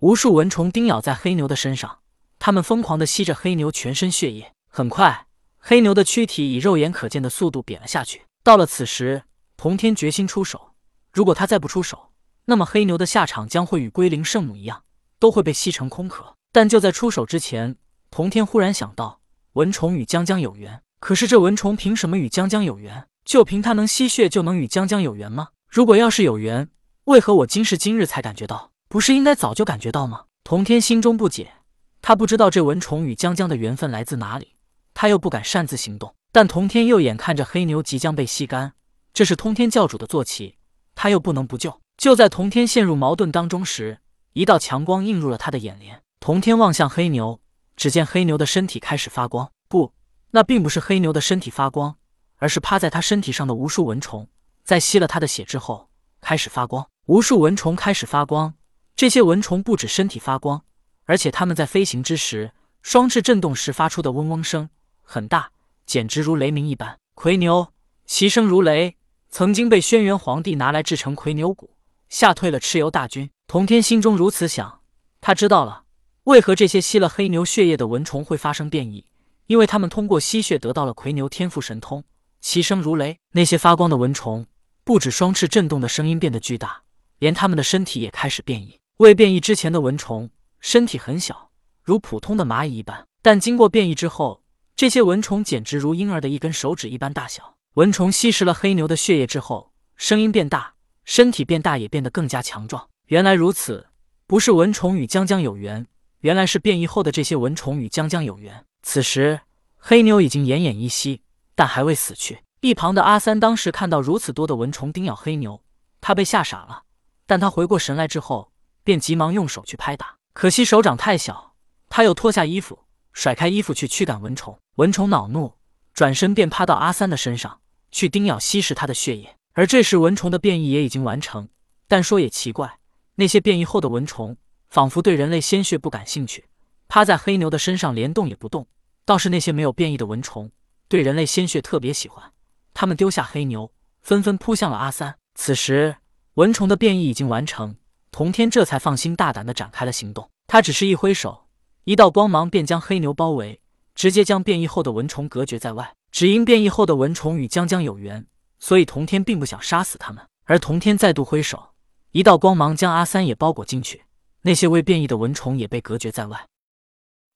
无数蚊虫叮咬在黑牛的身上，它们疯狂地吸着黑牛全身血液。很快，黑牛的躯体以肉眼可见的速度扁了下去。到了此时，童天决心出手。如果他再不出手，那么黑牛的下场将会与龟灵圣母一样，都会被吸成空壳。但就在出手之前，童天忽然想到，蚊虫与江江有缘。可是这蚊虫凭什么与江江有缘？就凭它能吸血就能与江江有缘吗？如果要是有缘，为何我今时今日才感觉到？不是应该早就感觉到吗？童天心中不解，他不知道这蚊虫与江江的缘分来自哪里，他又不敢擅自行动。但童天又眼看着黑牛即将被吸干，这是通天教主的坐骑。他又不能不救。就在童天陷入矛盾当中时，一道强光映入了他的眼帘。童天望向黑牛，只见黑牛的身体开始发光。不，那并不是黑牛的身体发光，而是趴在他身体上的无数蚊虫，在吸了他的血之后开始发光。无数蚊虫开始发光，这些蚊虫不止身体发光，而且它们在飞行之时，双翅震动时发出的嗡嗡声很大，简直如雷鸣一般。魁牛，其声如雷。曾经被轩辕皇帝拿来制成魁牛骨，吓退了蚩尤大军。童天心中如此想，他知道了为何这些吸了黑牛血液的蚊虫会发生变异，因为他们通过吸血得到了魁牛天赋神通，其声如雷。那些发光的蚊虫不止双翅震动的声音变得巨大，连他们的身体也开始变异。未变异之前的蚊虫身体很小，如普通的蚂蚁一般，但经过变异之后，这些蚊虫简直如婴儿的一根手指一般大小。蚊虫吸食了黑牛的血液之后，声音变大，身体变大，也变得更加强壮。原来如此，不是蚊虫与江江有缘，原来是变异后的这些蚊虫与江江有缘。此时，黑牛已经奄奄一息，但还未死去。一旁的阿三当时看到如此多的蚊虫叮咬黑牛，他被吓傻了。但他回过神来之后，便急忙用手去拍打，可惜手掌太小，他又脱下衣服，甩开衣服去驱赶蚊虫。蚊虫恼怒，转身便趴到阿三的身上。去叮咬吸食他的血液，而这时蚊虫的变异也已经完成。但说也奇怪，那些变异后的蚊虫仿佛对人类鲜血不感兴趣，趴在黑牛的身上连动也不动。倒是那些没有变异的蚊虫对人类鲜血特别喜欢，他们丢下黑牛，纷纷扑向了阿三。此时蚊虫的变异已经完成，童天这才放心大胆地展开了行动。他只是一挥手，一道光芒便将黑牛包围，直接将变异后的蚊虫隔绝在外。只因变异后的蚊虫与江江有缘，所以童天并不想杀死他们。而童天再度挥手，一道光芒将阿三也包裹进去，那些未变异的蚊虫也被隔绝在外。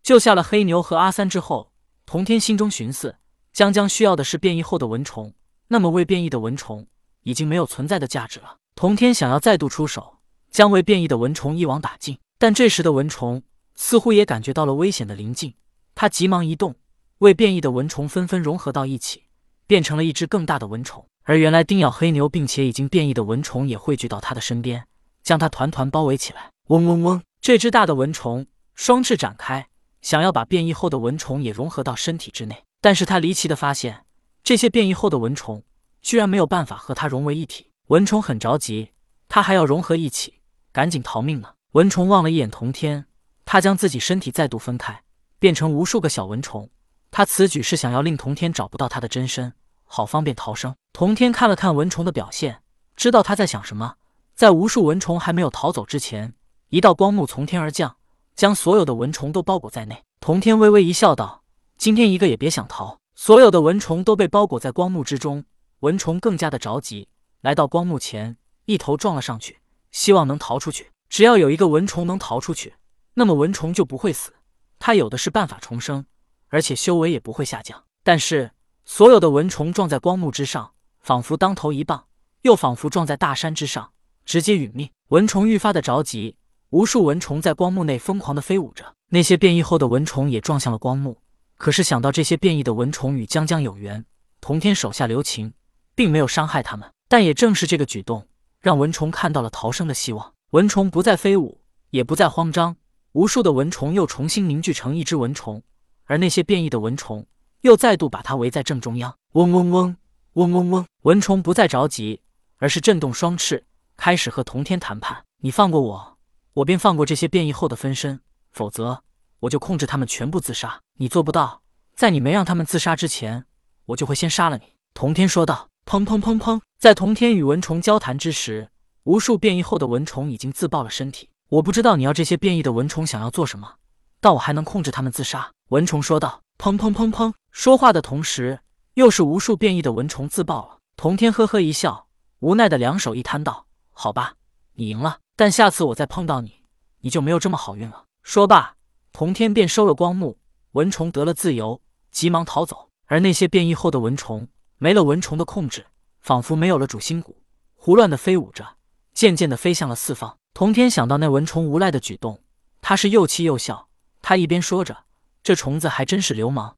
救下了黑牛和阿三之后，童天心中寻思：江江需要的是变异后的蚊虫，那么未变异的蚊虫已经没有存在的价值了。童天想要再度出手，将未变异的蚊虫一网打尽，但这时的蚊虫似乎也感觉到了危险的临近，它急忙移动。未变异的蚊虫纷纷融合到一起，变成了一只更大的蚊虫。而原来叮咬黑牛并且已经变异的蚊虫也汇聚到它的身边，将它团团包围起来。嗡嗡嗡！这只大的蚊虫双翅展开，想要把变异后的蚊虫也融合到身体之内。但是它离奇的发现，这些变异后的蚊虫居然没有办法和它融为一体。蚊虫很着急，它还要融合一起，赶紧逃命呢。蚊虫望了一眼童天，他将自己身体再度分开，变成无数个小蚊虫。他此举是想要令童天找不到他的真身，好方便逃生。童天看了看蚊虫的表现，知道他在想什么。在无数蚊虫还没有逃走之前，一道光幕从天而降，将所有的蚊虫都包裹在内。童天微微一笑，道：“今天一个也别想逃。”所有的蚊虫都被包裹在光幕之中，蚊虫更加的着急，来到光幕前，一头撞了上去，希望能逃出去。只要有一个蚊虫能逃出去，那么蚊虫就不会死，他有的是办法重生。而且修为也不会下降，但是所有的蚊虫撞在光幕之上，仿佛当头一棒，又仿佛撞在大山之上，直接殒命。蚊虫愈发的着急，无数蚊虫在光幕内疯狂的飞舞着。那些变异后的蚊虫也撞向了光幕，可是想到这些变异的蚊虫与江江有缘，童天手下留情，并没有伤害他们。但也正是这个举动，让蚊虫看到了逃生的希望。蚊虫不再飞舞，也不再慌张，无数的蚊虫又重新凝聚成一只蚊虫。而那些变异的蚊虫又再度把它围在正中央，嗡嗡嗡，嗡嗡嗡。蚊虫不再着急，而是震动双翅，开始和童天谈判：“你放过我，我便放过这些变异后的分身；否则，我就控制他们全部自杀。你做不到，在你没让他们自杀之前，我就会先杀了你。”童天说道。砰砰砰砰，在童天与蚊虫交谈之时，无数变异后的蚊虫已经自爆了身体。我不知道你要这些变异的蚊虫想要做什么，但我还能控制它们自杀。”蚊虫说道。砰砰砰砰！说话的同时，又是无数变异的蚊虫自爆了。童天呵呵一笑，无奈的两手一摊道：“好吧，你赢了，但下次我再碰到你，你就没有这么好运了。”说罢，童天便收了光幕，蚊虫得了自由，急忙逃走。而那些变异后的蚊虫，没了蚊虫的控制，仿佛没有了主心骨，胡乱的飞舞着，渐渐的飞向了四方。童天想到那蚊虫无赖的举动，他是又气又笑。他一边说着。这虫子还真是流氓！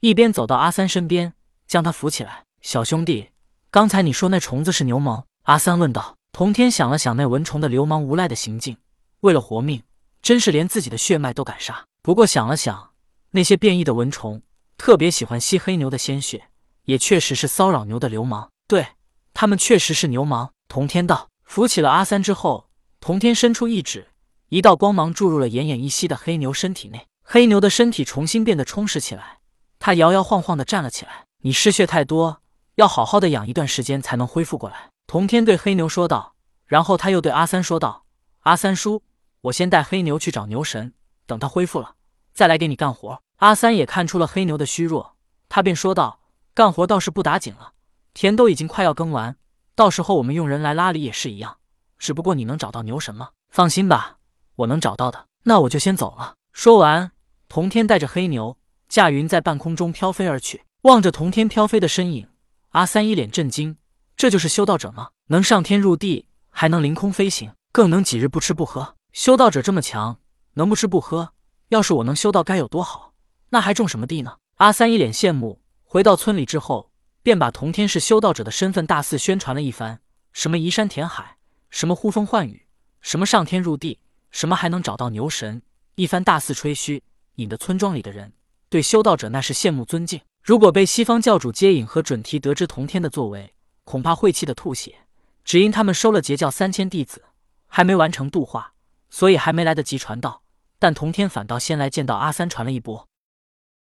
一边走到阿三身边，将他扶起来。小兄弟，刚才你说那虫子是牛虻？阿三问道。童天想了想那蚊虫的流氓无赖的行径，为了活命，真是连自己的血脉都敢杀。不过想了想，那些变异的蚊虫特别喜欢吸黑牛的鲜血，也确实是骚扰牛的流氓。对他们确实是牛氓。童天道。扶起了阿三之后，童天伸出一指，一道光芒注入了奄奄一息的黑牛身体内。黑牛的身体重新变得充实起来，它摇摇晃晃地站了起来。你失血太多，要好好的养一段时间才能恢复过来。童天对黑牛说道，然后他又对阿三说道：“阿三叔，我先带黑牛去找牛神，等他恢复了，再来给你干活。”阿三也看出了黑牛的虚弱，他便说道：“干活倒是不打紧了，田都已经快要耕完，到时候我们用人来拉犁也是一样。只不过你能找到牛神吗？放心吧，我能找到的。那我就先走了。”说完。童天带着黑牛驾云在半空中飘飞而去，望着童天飘飞的身影，阿三一脸震惊：这就是修道者吗？能上天入地，还能凌空飞行，更能几日不吃不喝。修道者这么强，能不吃不喝？要是我能修道，该有多好！那还种什么地呢？阿三一脸羡慕。回到村里之后，便把童天是修道者的身份大肆宣传了一番，什么移山填海，什么呼风唤雨，什么上天入地，什么还能找到牛神，一番大肆吹嘘。引得村庄里的人对修道者那是羡慕尊敬。如果被西方教主接引和准提得知童天的作为，恐怕会气得吐血。只因他们收了截教三千弟子，还没完成度化，所以还没来得及传道。但童天反倒先来见到阿三，传了一波。